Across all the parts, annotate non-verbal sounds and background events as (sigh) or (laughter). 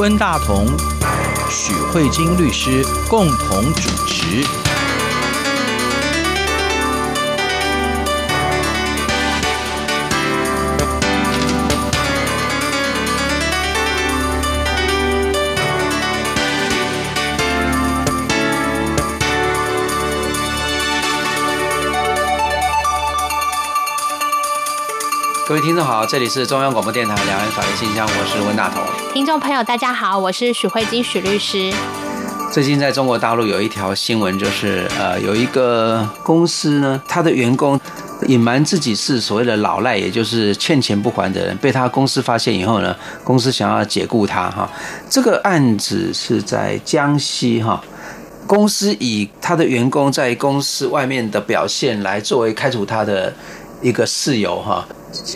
温大同、许慧晶律师共同主持。各位听众好，这里是中央广播电台两岸法律信箱，我是温大同。听众朋友大家好，我是许慧金许律师。最近在中国大陆有一条新闻，就是呃，有一个公司呢，他的员工隐瞒自己是所谓的老赖，也就是欠钱不还的人，被他公司发现以后呢，公司想要解雇他哈。这个案子是在江西哈，公司以他的员工在公司外面的表现来作为开除他的一个事由哈。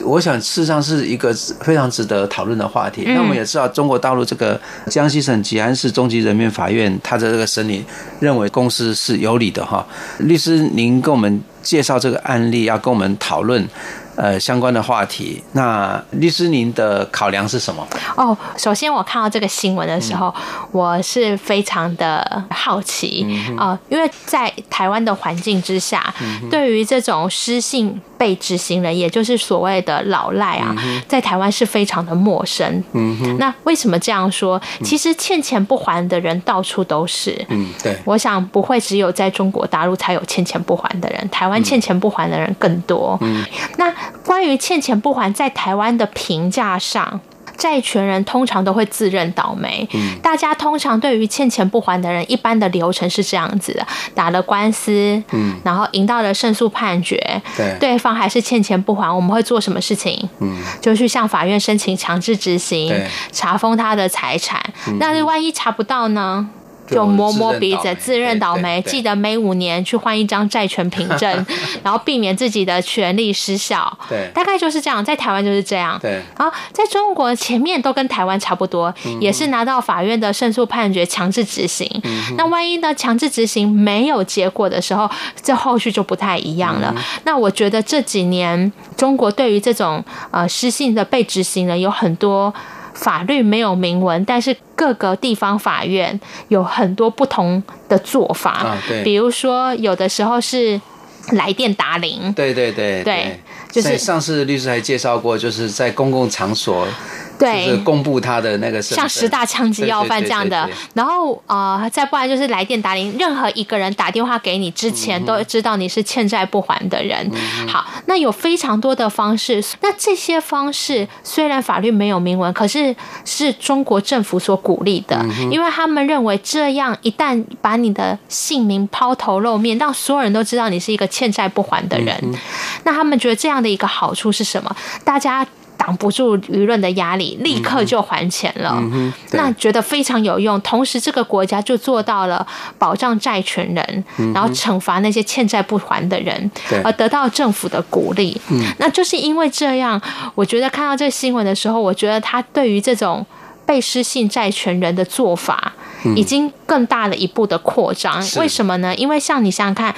我想，事实上是一个非常值得讨论的话题。那我们也知道，中国大陆这个江西省吉安市中级人民法院，他的这个审理认为公司是有理的哈。律师，您跟我们介绍这个案例，要跟我们讨论。呃，相关的话题，那律师您的考量是什么？哦，首先我看到这个新闻的时候，嗯、我是非常的好奇啊、嗯呃，因为在台湾的环境之下，嗯、对于这种失信被执行人，也就是所谓的老赖啊，嗯、在台湾是非常的陌生。嗯哼，那为什么这样说？其实欠钱不还的人到处都是。嗯，对。我想不会只有在中国大陆才有欠钱不还的人，台湾欠钱不还的人更多。嗯，那。关于欠钱不还，在台湾的评价上，债权人通常都会自认倒霉。嗯，大家通常对于欠钱不还的人，一般的流程是这样子的：打了官司，嗯，然后赢到了胜诉判决，对，对方还是欠钱不还，我们会做什么事情？嗯，就去向法院申请强制执行，查封他的财产。那万一查不到呢？就摸摸鼻子，自认倒霉，记得每五年去换一张债权凭证，(laughs) 然后避免自己的权利失效。对，大概就是这样，在台湾就是这样。对，然后在中国前面都跟台湾差不多，也是拿到法院的胜诉判决强制执行。那万一呢，强制执行没有结果的时候，这后续就不太一样了。那我觉得这几年中国对于这种呃失信的被执行人有很多。法律没有明文，但是各个地方法院有很多不同的做法。啊，对，比如说有的时候是来电打铃。对对对对，就是上次律师还介绍过，就是在公共场所。对，就是公布他的那个像十大枪击要犯这样的，然后啊、呃，再不然就是来电打铃，任何一个人打电话给你之前，都知道你是欠债不还的人。嗯、好，那有非常多的方式，那这些方式虽然法律没有明文，可是是中国政府所鼓励的，嗯、因为他们认为这样一旦把你的姓名抛头露面，让所有人都知道你是一个欠债不还的人，嗯、那他们觉得这样的一个好处是什么？大家。挡不住舆论的压力，立刻就还钱了。嗯、那觉得非常有用。同时，这个国家就做到了保障债权人，嗯、然后惩罚那些欠债不还的人，而得到政府的鼓励。嗯、那就是因为这样，我觉得看到这个新闻的时候，我觉得他对于这种被失信债权人的做法，已经更大了一步的扩张。为什么呢？因为像你想想看，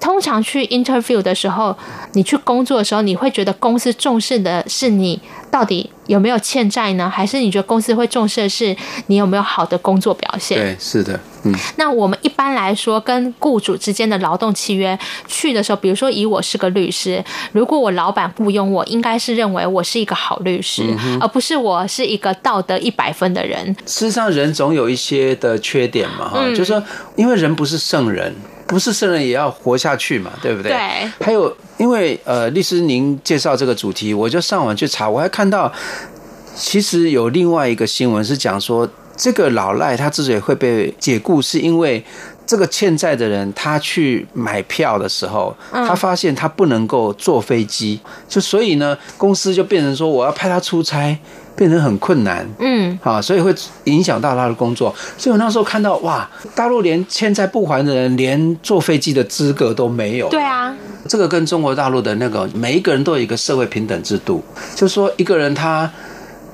通常去 interview 的时候，你去工作的时候，你会觉得公司重视的是你到底有没有欠债呢？还是你觉得公司会重视的是你有没有好的工作表现？对，是的，嗯。那我们一般来说，跟雇主之间的劳动契约去的时候，比如说以我是个律师，如果我老板雇佣我，应该是认为我是一个好律师，嗯、而不是我是一个道德一百分的人。事实上，人总有一些的缺点嘛，哈、嗯，就是说，因为人不是圣人，不是圣人也要活下去嘛，对不对？对。还有。因为呃，律师您介绍这个主题，我就上网去查，我还看到，其实有另外一个新闻是讲说，这个老赖他之所以会被解雇，是因为这个欠债的人他去买票的时候，他发现他不能够坐飞机，就所以呢，公司就变成说我要派他出差。变成很困难，嗯，啊，所以会影响到他的工作。所以我那时候看到，哇，大陆连欠债不还的人，连坐飞机的资格都没有。对啊，这个跟中国大陆的那个每一个人都有一个社会平等制度，就是说一个人他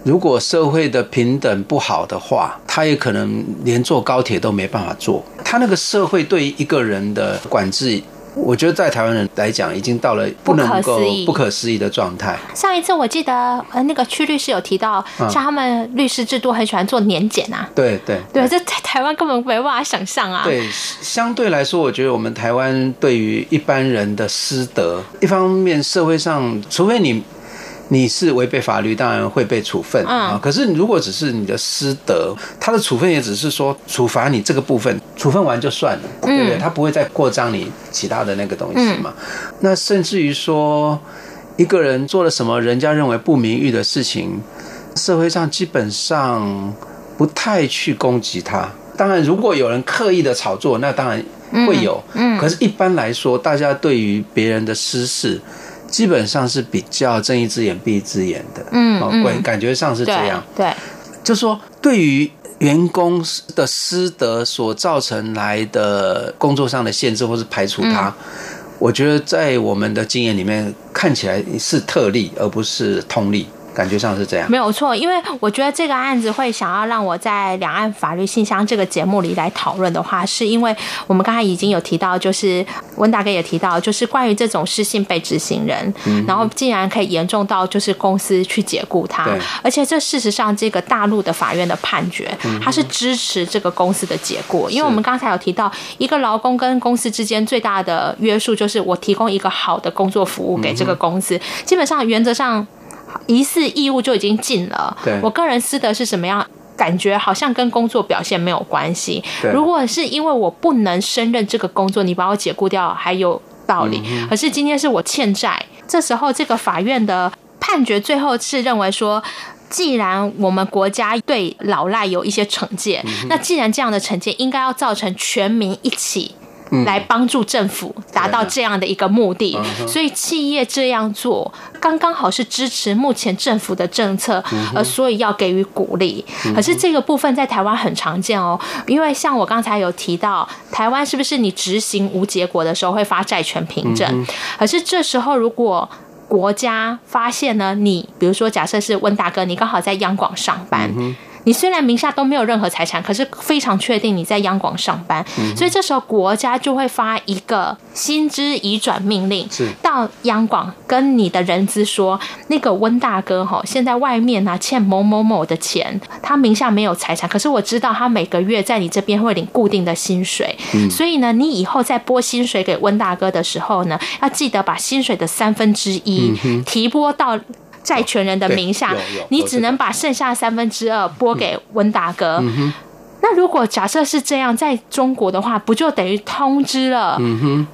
如果社会的平等不好的话，他也可能连坐高铁都没办法坐。他那个社会对一个人的管制。我觉得在台湾人来讲，已经到了不能够不可思议的状态。上一次我记得呃，那个区律师有提到，像他们律师制度很喜欢做年检啊。对对对，这在台湾根本没办法想象啊。对，相对来说，我觉得我们台湾对于一般人的师德，一方面社会上，除非你。你是违背法律，当然会被处分啊。嗯、可是如果只是你的师德，他的处分也只是说处罚你这个部分，处分完就算了，嗯、对不对？他不会再扩张你其他的那个东西嘛。嗯、那甚至于说，一个人做了什么人家认为不名誉的事情，社会上基本上不太去攻击他。当然，如果有人刻意的炒作，那当然会有。嗯。嗯，可是，一般来说，大家对于别人的私事。基本上是比较睁一只眼闭一只眼的，嗯，感感觉上是这样，对，就说对于员工的师德所造成来的工作上的限制或是排除他，我觉得在我们的经验里面看起来是特例，而不是通例。感觉上是这样，没有错。因为我觉得这个案子会想要让我在两岸法律信箱这个节目里来讨论的话，是因为我们刚才已经有提到，就是温大哥也提到，就是关于这种失信被执行人，嗯、然后竟然可以严重到就是公司去解雇他，而且这事实上这个大陆的法院的判决，他是支持这个公司的解雇，嗯、因为我们刚才有提到，一个劳工跟公司之间最大的约束就是我提供一个好的工作服务给这个公司，嗯、基本上原则上。疑似义务就已经尽了。对，我个人私德是什么样？感觉好像跟工作表现没有关系。如果是因为我不能胜任这个工作，你把我解雇掉还有道理。嗯、可是今天是我欠债，这时候这个法院的判决最后是认为说，既然我们国家对老赖有一些惩戒，嗯、那既然这样的惩戒应该要造成全民一起。来帮助政府达到这样的一个目的，所以企业这样做刚刚好是支持目前政府的政策，呃，所以要给予鼓励。可是这个部分在台湾很常见哦，因为像我刚才有提到，台湾是不是你执行无结果的时候会发债权凭证？可是这时候如果国家发现呢，你比如说假设是温大哥，你刚好在央广上班。你虽然名下都没有任何财产，可是非常确定你在央广上班，嗯、所以这时候国家就会发一个薪资移转命令，是到央广跟你的人资说，那个温大哥哈，现在外面呢欠某某某的钱，他名下没有财产，可是我知道他每个月在你这边会领固定的薪水，嗯、所以呢，你以后在拨薪水给温大哥的时候呢，要记得把薪水的三分之一提拨到。债权人的名下，你只能把剩下三分之二拨给温大哥。那如果假设是这样，在中国的话，不就等于通知了？嗯哼。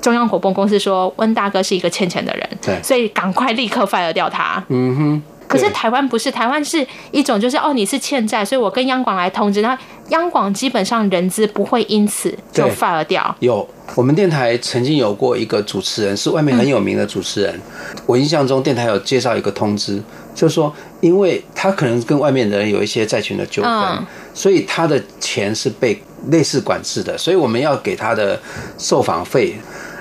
中央火泵公司说温大哥是一个欠钱的人，对，所以赶快立刻 fire 掉他。嗯哼。可是台湾不是，台湾是一种就是哦，你是欠债，所以我跟央广来通知，那央广基本上人资不会因此就 fire 掉。有，我们电台曾经有过一个主持人，是外面很有名的主持人。嗯、我印象中电台有介绍一个通知，就是说，因为他可能跟外面的人有一些债权的纠纷，嗯、所以他的钱是被类似管制的，所以我们要给他的受访费。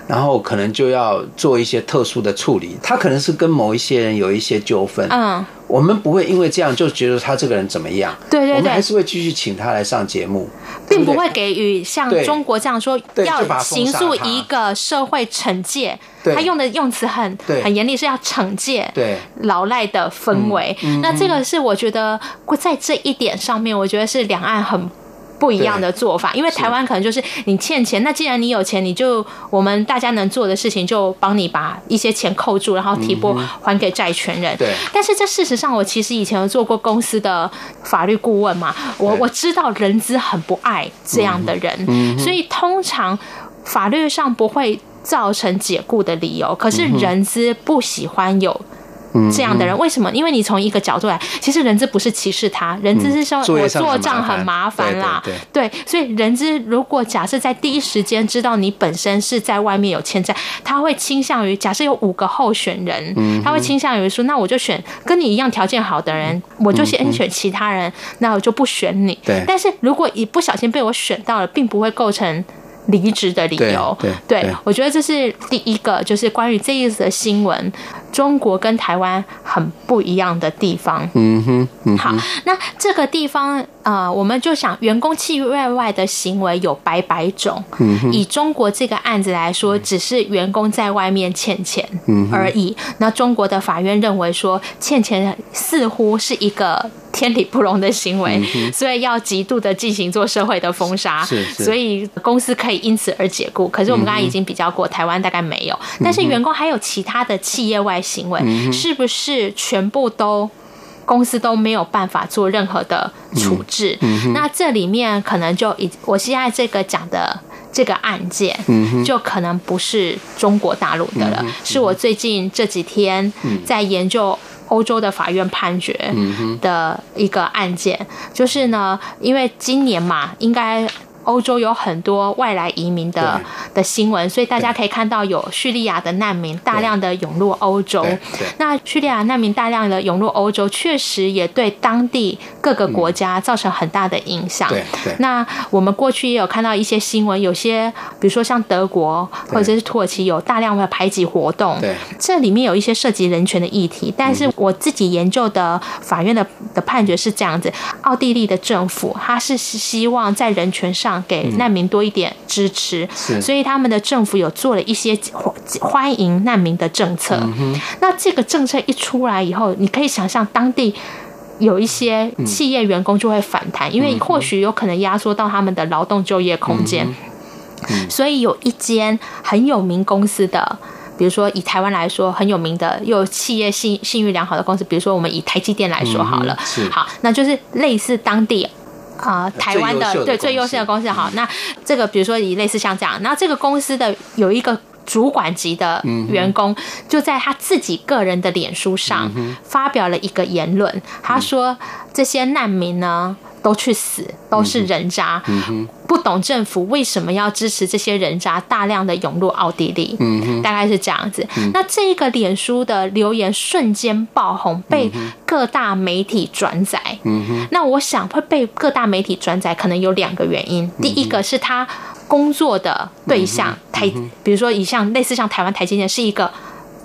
然后可能就要做一些特殊的处理，他可能是跟某一些人有一些纠纷，嗯，我们不会因为这样就觉得他这个人怎么样，对对对，我们还是会继续请他来上节目，并不会给予像中国这样说要形塑一个社会惩戒，他用的用词很很严厉，是要惩戒对。老赖的氛围。那这个是我觉得在这一点上面，我觉得是两岸很。不一样的做法，因为台湾可能就是你欠钱，那既然你有钱，你就我们大家能做的事情就帮你把一些钱扣住，然后提拨还给债权人。对。但是这事实上，我其实以前有做过公司的法律顾问嘛，我我知道人资很不爱这样的人，所以通常法律上不会造成解雇的理由，可是人资不喜欢有。这样的人为什么？因为你从一个角度来，其实人资不是歧视他，人资是说我做账很麻烦啦。对，所以人资如果假设在第一时间知道你本身是在外面有欠债，他会倾向于假设有五个候选人，他会倾向于说，那我就选跟你一样条件好的人，我就先选其他人，那我就不选你。对。但是如果一不小心被我选到了，并不会构成。离职的理由。对，对，对，我觉得这是第一个，就是关于这一次的新闻，中国跟台湾很不一样的地方。嗯哼，嗯哼，好，那这个地方，呃，我们就想，员工契约外的行为有百百种。嗯哼，以中国这个案子来说，只是员工在外面欠钱而已。嗯、那中国的法院认为说，欠钱似乎是一个。天理不容的行为，所以要极度的进行做社会的封杀，是所以公司可以因此而解雇。可是我们刚才已经比较过，台湾大概没有，但是员工还有其他的企业外行为，是不是全部都公司都没有办法做任何的处置？那这里面可能就以我现在这个讲的这个案件，就可能不是中国大陆的了，是我最近这几天在研究。欧洲的法院判决的一个案件，就是呢，因为今年嘛，应该。欧洲有很多外来移民的的新闻，所以大家可以看到有叙利亚的难民大量的涌入欧洲。那叙利亚难民大量的涌入欧洲，确实也对当地各个国家造成很大的影响。那我们过去也有看到一些新闻，有些比如说像德国或者是土耳其有大量的排挤活动。对这里面有一些涉及人权的议题。但是我自己研究的法院的的判决是这样子：奥地利的政府他是希望在人权上。给难民多一点支持，所以他们的政府有做了一些欢迎难民的政策。那这个政策一出来以后，你可以想象当地有一些企业员工就会反弹，因为或许有可能压缩到他们的劳动就业空间。所以有一间很有名公司的，比如说以台湾来说很有名的，又有企业信信誉良好的公司，比如说我们以台积电来说好了，好，那就是类似当地。啊、呃，台湾的对最优秀的公司，好，那这个比如说以类似像这样，然后这个公司的有一个主管级的员工，就在他自己个人的脸书上发表了一个言论，他说这些难民呢。都去死，都是人渣。不懂政府为什么要支持这些人渣大量的涌入奥地利，嗯、大概是这样子。嗯、那这个脸书的留言瞬间爆红，被各大媒体转载。嗯、那我想会被各大媒体转载，可能有两个原因。第一个是他工作的对象台，比如说以像类似像台湾台积电是一个。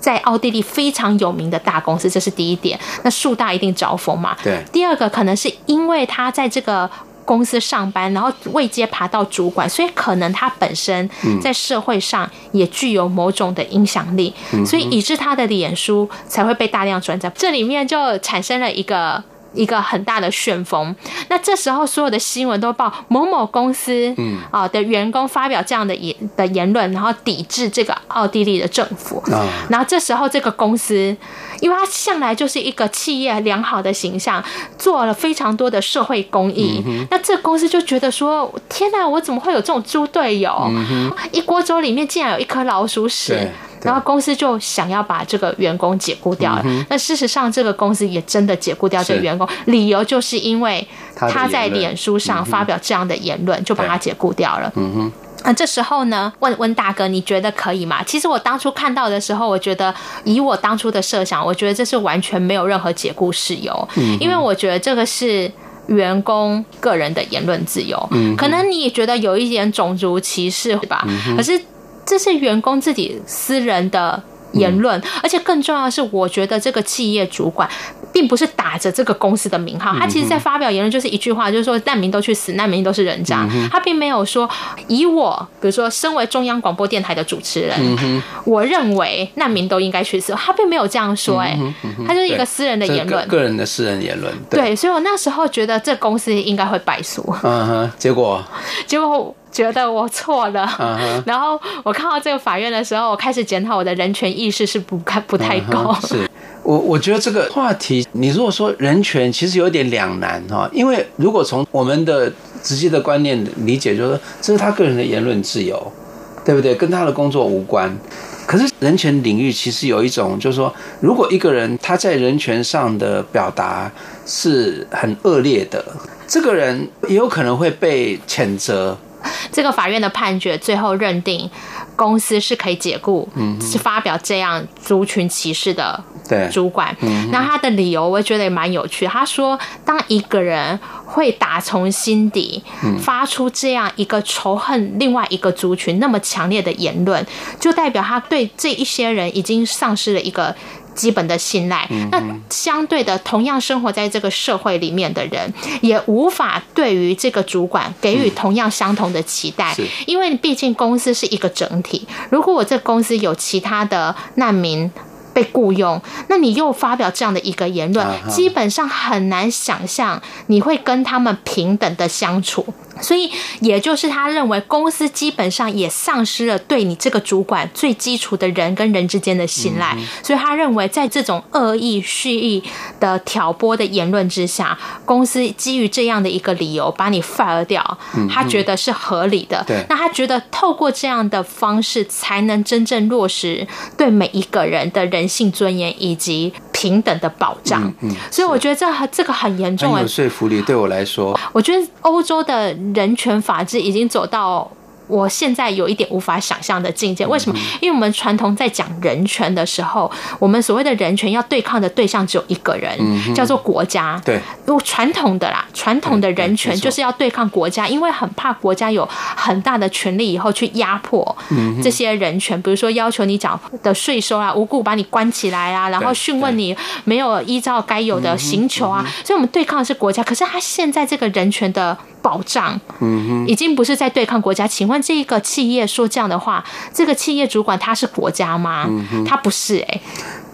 在奥地利非常有名的大公司，这是第一点。那树大一定招风嘛？对。第二个可能是因为他在这个公司上班，然后未阶爬到主管，所以可能他本身在社会上也具有某种的影响力，所以以致他的脸书才会被大量转载。这里面就产生了一个。一个很大的旋风，那这时候所有的新闻都报某某公司啊的员工发表这样的言的言论，然后抵制这个奥地利的政府。然后这时候这个公司，因为它向来就是一个企业良好的形象，做了非常多的社会公益。那这公司就觉得说：天哪，我怎么会有这种猪队友？一锅粥里面竟然有一颗老鼠屎。然后公司就想要把这个员工解雇掉了。那事实上，这个公司也真的解雇掉这个员工，理由就是因为他在脸书上发表这样的言论，就把他解雇掉了。嗯哼。那这时候呢，问温大哥，你觉得可以吗？其实我当初看到的时候，我觉得以我当初的设想，我觉得这是完全没有任何解雇事由，因为我觉得这个是员工个人的言论自由。嗯可能你也觉得有一点种族歧视吧？可是。这是员工自己私人的言论，而且更重要的是，我觉得这个企业主管并不是打着这个公司的名号，他其实在发表言论就是一句话，就是说难民都去死，难民都是人渣。他并没有说以我，比如说身为中央广播电台的主持人，我认为难民都应该去死，他并没有这样说。哎，他就是一个私人的言论，个人的私人言论。对，所以我那时候觉得这公司应该会败诉。嗯哼，结果，结果。觉得我错了，uh huh. 然后我看到这个法院的时候，我开始检讨我的人权意识是不太不太高。Uh huh. 是我我觉得这个话题，你如果说人权，其实有点两难哈，因为如果从我们的直接的观念理解，就是说这是他个人的言论自由，对不对？跟他的工作无关。可是人权领域其实有一种，就是说，如果一个人他在人权上的表达是很恶劣的，这个人也有可能会被谴责。这个法院的判决最后认定公司是可以解雇，嗯，是发表这样族群歧视的主管。嗯，那他的理由我觉得也蛮有趣。他说，当一个人会打从心底发出这样一个仇恨另外一个族群那么强烈的言论，就代表他对这一些人已经丧失了一个。基本的信赖，那相对的，同样生活在这个社会里面的人，也无法对于这个主管给予同样相同的期待，因为毕竟公司是一个整体。如果我这公司有其他的难民被雇佣，那你又发表这样的一个言论，基本上很难想象你会跟他们平等的相处。所以，也就是他认为公司基本上也丧失了对你这个主管最基础的人跟人之间的信赖。所以他认为，在这种恶意蓄意的挑拨的言论之下，公司基于这样的一个理由把你 fire 掉，他觉得是合理的。那他觉得透过这样的方式，才能真正落实对每一个人的人性尊严以及平等的保障。嗯所以我觉得这这个很严重，很有说服力。对我来说，我觉得欧洲的。人权法治已经走到我现在有一点无法想象的境界。为什么？因为我们传统在讲人权的时候，我们所谓的人权要对抗的对象只有一个人，叫做国家。对，用传统的啦，传统的人权就是要对抗国家，因为很怕国家有很大的权力以后去压迫这些人权，比如说要求你缴的税收啊，无故把你关起来啊，然后讯问你没有依照该有的刑求啊。所以我们对抗的是国家，可是他现在这个人权的。保障，嗯，已经不是在对抗国家。请问这个企业说这样的话，这个企业主管他是国家吗？嗯，他不是，欸，哎，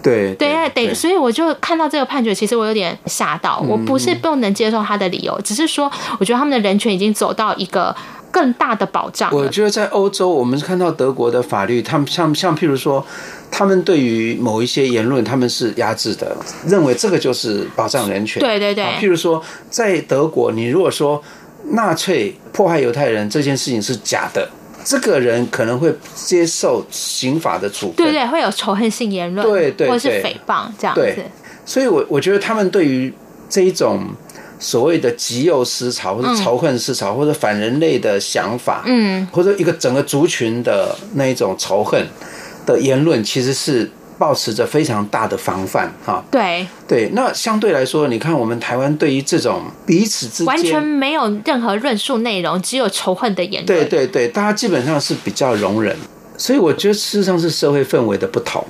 对对对，对，所以我就看到这个判决，其实我有点吓到。我不是不能接受他的理由，只是说，我觉得他们的人权已经走到一个更大的保障。我觉得在欧洲，我们看到德国的法律，他们像像譬如说，他们对于某一些言论，他们是压制的，认为这个就是保障人权。对对对，譬如说，在德国，你如果说。纳粹迫害犹太人这件事情是假的，这个人可能会接受刑法的处分，对对，会有仇恨性言论，对对，或者是诽谤这样子。对，所以我我觉得他们对于这一种所谓的极右思潮，或者仇恨思潮，或者反人类的想法，嗯，或者一个整个族群的那一种仇恨的言论，其实是。抱持着非常大的防范，哈，对对。那相对来说，你看我们台湾对于这种彼此之间完全没有任何论述内容，只有仇恨的言论。对对对，大家基本上是比较容忍，所以我觉得事实上是社会氛围的不同。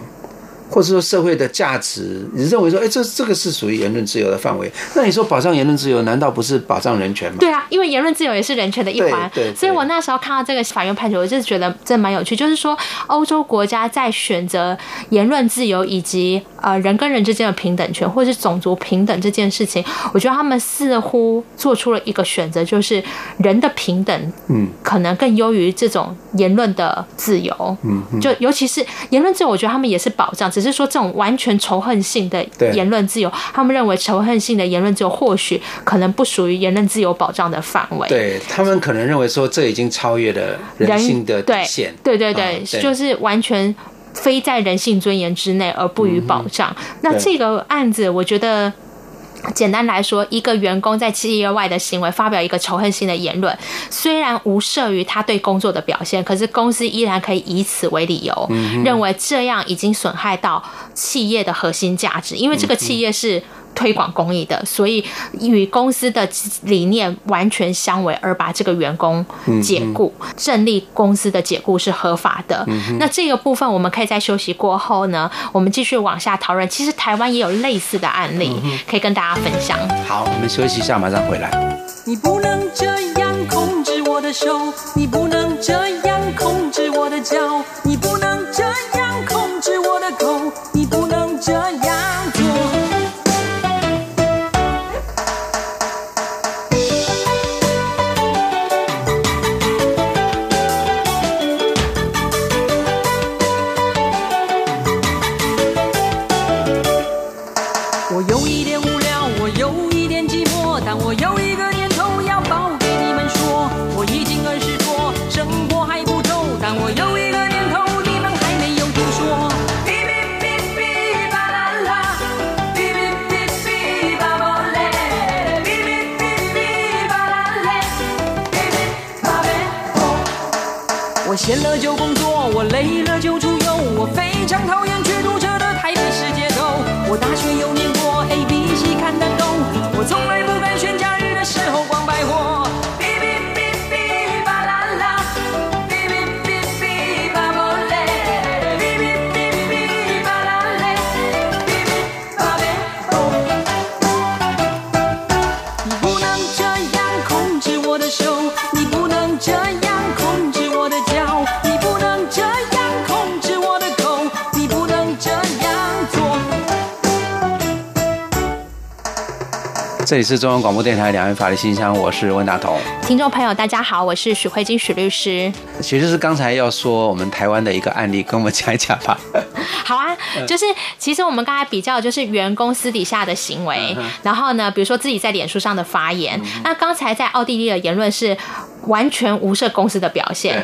或者说社会的价值，你认为说，哎，这这个是属于言论自由的范围？那你说保障言论自由，难道不是保障人权吗？对啊，因为言论自由也是人权的一环。对，对，所以我那时候看到这个法院判决，我就觉得这蛮有趣。就是说，欧洲国家在选择言论自由以及呃人跟人之间的平等权，或者是种族平等这件事情，我觉得他们似乎做出了一个选择，就是人的平等，嗯，可能更优于这种言论的自由。嗯，就尤其是言论自由，我觉得他们也是保障。只是说，这种完全仇恨性的言论自由，他们认为仇恨性的言论自由或许可能不属于言论自由保障的范围。对，他们可能认为说，这已经超越了人性的底线。对对对，对，就是完全非在人性尊严之内而不予保障。那这个案子，我觉得。简单来说，一个员工在企业外的行为发表一个仇恨性的言论，虽然无涉于他对工作的表现，可是公司依然可以以此为理由，认为这样已经损害到企业的核心价值，因为这个企业是。推广公益的，所以与公司的理念完全相违，而把这个员工解雇，胜利公司的解雇是合法的。那这个部分我们可以在休息过后呢，我们继续往下讨论。其实台湾也有类似的案例，可以跟大家分享。好，我们休息一下，马上回来。你不能这样控制我的手，你不能这样控制我的脚，你不能这里是中央广播电台两岸法律信箱，我是温大同。听众朋友，大家好，我是许慧金许律师。其实是刚才要说我们台湾的一个案例，跟我们讲一讲吧。(laughs) 好啊，就是其实我们刚才比较就是员工私底下的行为，然后呢，比如说自己在脸书上的发言。那刚才在奥地利的言论是完全无视公司的表现。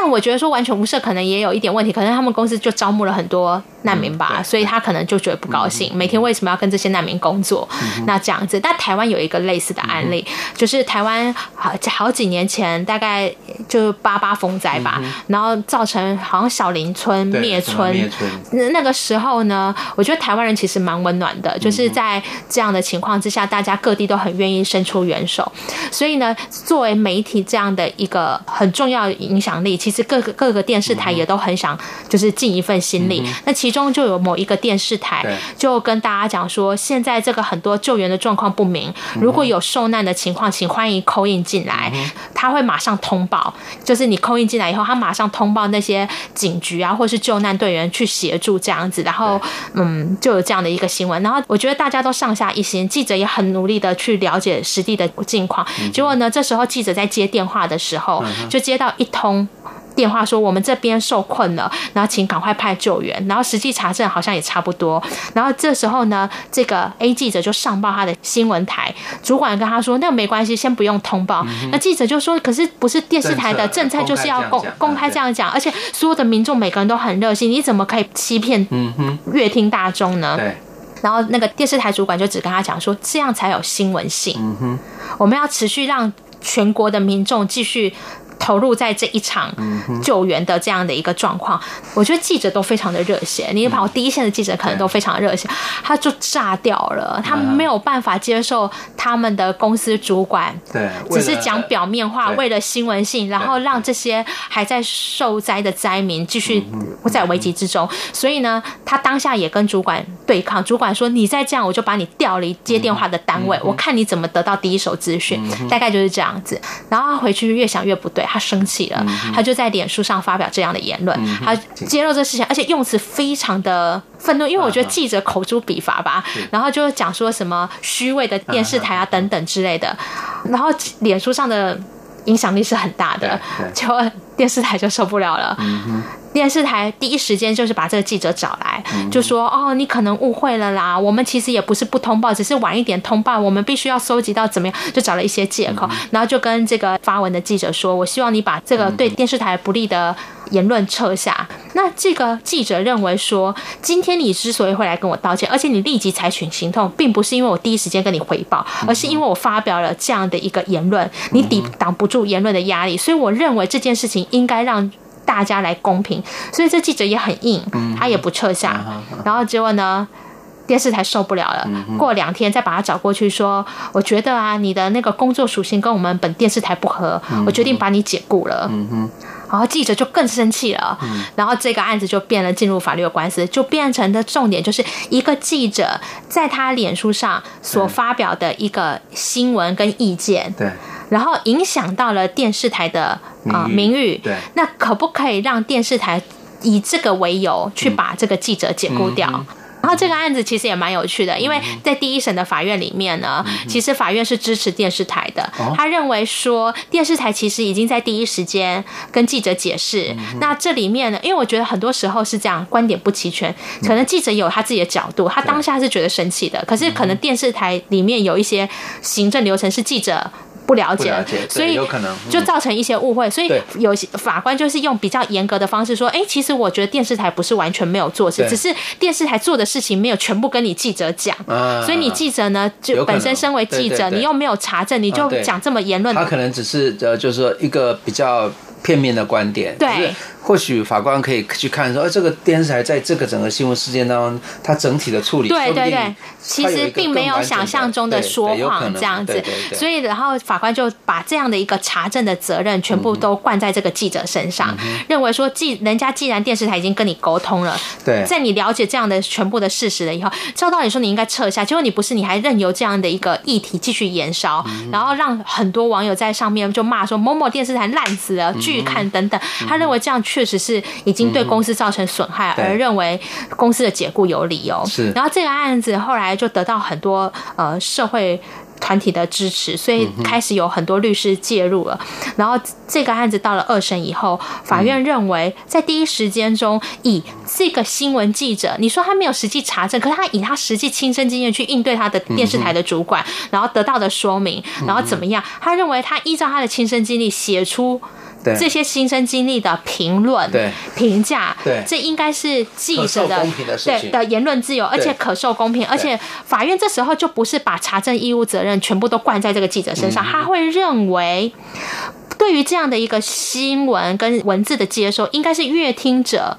但我觉得说完全无视可能也有一点问题，可能他们公司就招募了很多难民吧，嗯、所以他可能就觉得不高兴，嗯、每天为什么要跟这些难民工作？嗯、那这样子，但台湾有一个类似的案例，嗯、就是台湾好好几年前，大概就八八风灾吧，嗯、然后造成好像小林村灭村，灭村。那个时候呢，我觉得台湾人其实蛮温暖的，就是在这样的情况之下，大家各地都很愿意伸出援手，所以呢，作为媒体这样的一个很重要的影响力。其实各个各个电视台也都很想，就是尽一份心力。那其中就有某一个电视台就跟大家讲说，现在这个很多救援的状况不明，如果有受难的情况，请欢迎 call in 进来，他会马上通报。就是你 call in 进来以后，他马上通报那些警局啊，或是救难队员去协助这样子。然后，嗯，就有这样的一个新闻。然后我觉得大家都上下一心，记者也很努力的去了解实地的境况。结果呢，这时候记者在接电话的时候，就接到一通。电话说我们这边受困了，然后请赶快派救援。然后实际查证好像也差不多。然后这时候呢，这个 A 记者就上报他的新闻台，主管跟他说：“那没关系，先不用通报。嗯”那记者就说：“可是不是电视台的政策就是要公公开这样讲，而且所有的民众每个人都很热心，你怎么可以欺骗乐听大众呢？”对。然后那个电视台主管就只跟他讲说：“这样才有新闻性。嗯哼，我们要持续让全国的民众继续。”投入在这一场救援的这样的一个状况，我觉得记者都非常的热血。你跑第一线的记者可能都非常的热血，他就炸掉了，他没有办法接受他们的公司主管对，只是讲表面话，为了新闻性，然后让这些还在受灾的灾民继续在危机之中。所以呢，他当下也跟主管对抗，主管说：“你再这样，我就把你调离接电话的单位，我看你怎么得到第一手资讯。”大概就是这样子。然后他回去越想越不对。他生气了，他就在脸书上发表这样的言论，他揭露这事情，而且用词非常的愤怒，因为我觉得记者口诛笔伐吧，然后就讲说什么虚伪的电视台啊等等之类的，然后脸书上的影响力是很大的，就电视台就受不了了。电视台第一时间就是把这个记者找来，就说：“哦，你可能误会了啦，我们其实也不是不通报，只是晚一点通报，我们必须要收集到怎么样，就找了一些借口，然后就跟这个发文的记者说：‘我希望你把这个对电视台不利的言论撤下。’那这个记者认为说，今天你之所以会来跟我道歉，而且你立即采取行动，并不是因为我第一时间跟你回报，而是因为我发表了这样的一个言论，你抵挡不住言论的压力，所以我认为这件事情应该让。”大家来公平，所以这记者也很硬，他也不撤下。然后结果呢，电视台受不了了，过两天再把他找过去说：“我觉得啊，你的那个工作属性跟我们本电视台不合，我决定把你解雇了。”然后记者就更生气了，然后这个案子就变了，进入法律的官司，就变成的重点就是一个记者在他脸书上所发表的一个新闻跟意见。对。然后影响到了电视台的啊名誉，对，那可不可以让电视台以这个为由去把这个记者解雇掉？然后这个案子其实也蛮有趣的，因为在第一审的法院里面呢，其实法院是支持电视台的，他认为说电视台其实已经在第一时间跟记者解释，那这里面呢，因为我觉得很多时候是这样，观点不齐全，可能记者有他自己的角度，他当下是觉得生气的，可是可能电视台里面有一些行政流程是记者。不了解，所以就造成一些误会。所以有些法官就是用比较严格的方式说：“哎，其实我觉得电视台不是完全没有做事，只是电视台做的事情没有全部跟你记者讲。所以你记者呢，就本身身为记者，你又没有查证，你就讲这么言论。他可能只是呃，就是说一个比较。”片面的观点。对。或许法官可以去看说，哎这个电视台在这个整个新闻事件当中，它整体的处理，对对对，其实并没有想象中的说谎这样子，所以然后法官就把这样的一个查证的责任全部都灌在这个记者身上，认为说，既人家既然电视台已经跟你沟通了，对，在你了解这样的全部的事实了以后，照道理说你应该撤下，结果你不是，你还任由这样的一个议题继续延烧，然后让很多网友在上面就骂说某某电视台烂死了，拒看等等，他认为这样确实是已经对公司造成损害，而认为公司的解雇有理由。是，然后这个案子后来就得到很多呃社会团体的支持，所以开始有很多律师介入了。然后这个案子到了二审以后，法院认为在第一时间中，以这个新闻记者，你说他没有实际查证，可是他以他实际亲身经验去应对他的电视台的主管，然后得到的说明，然后怎么样？他认为他依照他的亲身经历写出。这些亲身经历的评论、评价，对，这应该是记者的对的言论自由，而且可受公平，而且法院这时候就不是把查证义务责任全部都灌在这个记者身上，他会认为。对于这样的一个新闻跟文字的接收，应该是阅听者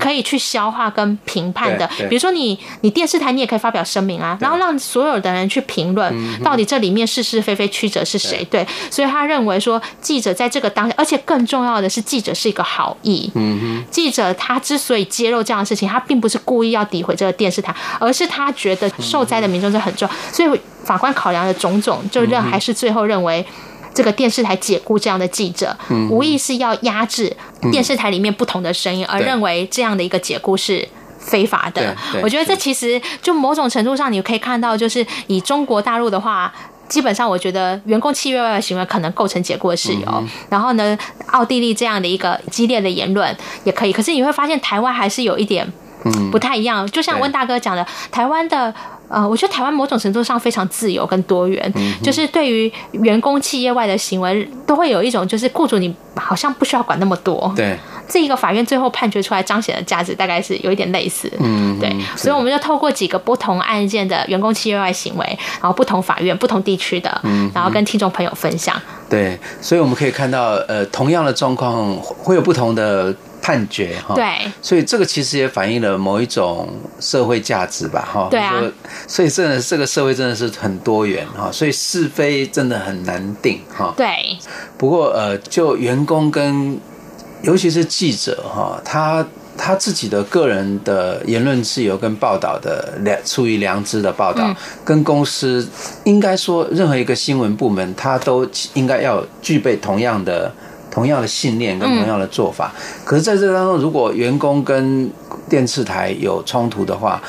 可以去消化跟评判的。比如说你，你电视台你也可以发表声明啊，然后让所有的人去评论到底这里面是是非非曲折是谁。对，所以他认为说，记者在这个当下，而且更重要的是，记者是一个好意。嗯记者他之所以揭露这样的事情，他并不是故意要诋毁这个电视台，而是他觉得受灾的民众是很重要。所以法官考量的种种，就认还是最后认为。这个电视台解雇这样的记者，无意是要压制电视台里面不同的声音，而认为这样的一个解雇是非法的。我觉得这其实就某种程度上，你可以看到，就是以中国大陆的话，基本上我觉得员工契约外的行为可能构成解雇的事由。然后呢，奥地利这样的一个激烈的言论也可以。可是你会发现，台湾还是有一点不太一样。就像温大哥讲的，台湾的。呃，我觉得台湾某种程度上非常自由跟多元，嗯、就是对于员工企业外的行为，都会有一种就是雇主你好像不需要管那么多。对，这一个法院最后判决出来彰显的价值，大概是有一点类似。嗯，对，所以我们就透过几个不同案件的员工企业外行为，然后不同法院、不同地区的，嗯，然后跟听众朋友分享。对，所以我们可以看到，呃，同样的状况会有不同的。判决哈，对，所以这个其实也反映了某一种社会价值吧，哈，对啊，所以真的这个社会真的是很多元哈，所以是非真的很难定哈，对。不过呃，就员工跟尤其是记者哈，他他自己的个人的言论自由跟报道的良出于良知的报道，跟公司应该说任何一个新闻部门，他都应该要具备同样的。同样的信念跟同样的做法，嗯、可是在这当中，如果员工跟电视台有冲突的话，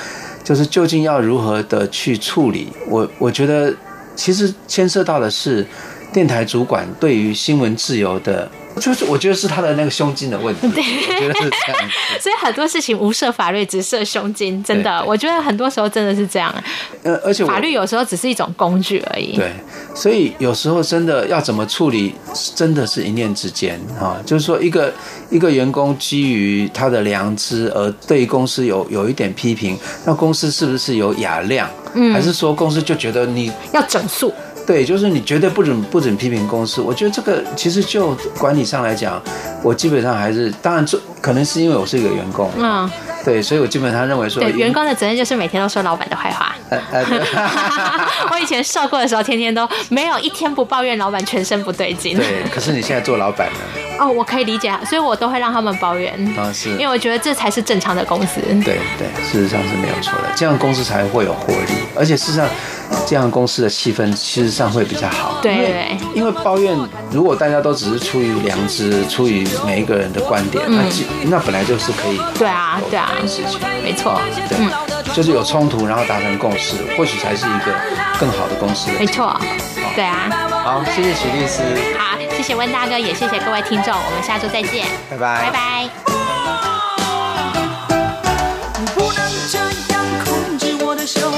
就是究竟要如何的去处理？我我觉得其实牵涉到的是电台主管对于新闻自由的。就是我觉得是他的那个胸襟的问题，对，我觉得是这样。所以很多事情无涉法律，只涉胸襟，真的，我觉得很多时候真的是这样。呃，而且法律有时候只是一种工具而已。对，所以有时候真的要怎么处理，真的是一念之间哈。就是说，一个一个员工基于他的良知而对公司有有一点批评，那公司是不是有雅量？嗯，还是说公司就觉得你要整肃？对，就是你绝对不准不准批评公司。我觉得这个其实就管理上来讲，我基本上还是当然，这可能是因为我是一个员工，嗯，对，所以我基本上认为说，对，员工的责任就是每天都说老板的坏话。呃呃、(laughs) (laughs) 我以前受过的时候，天天都没有一天不抱怨老板全身不对劲。对，可是你现在做老板了。哦，我可以理解，所以我都会让他们抱怨。啊，是，因为我觉得这才是正常的公司。对对，事实上是没有错的，这样公司才会有活力，而且事实上。这样公司的气氛其实上会比较好。对，因为,抱怨如果大家都只是出于良知，出于每一个人的观点，那那本来就是可以对啊对啊事情，没错，对、就是有冲突然后达成共识，或许才是一个更好的公司的。没错，对啊。好，谢谢许律师。好，谢谢温大哥，也谢谢各位听众，我们下周再见，拜拜，拜拜。不能这样控制我的手。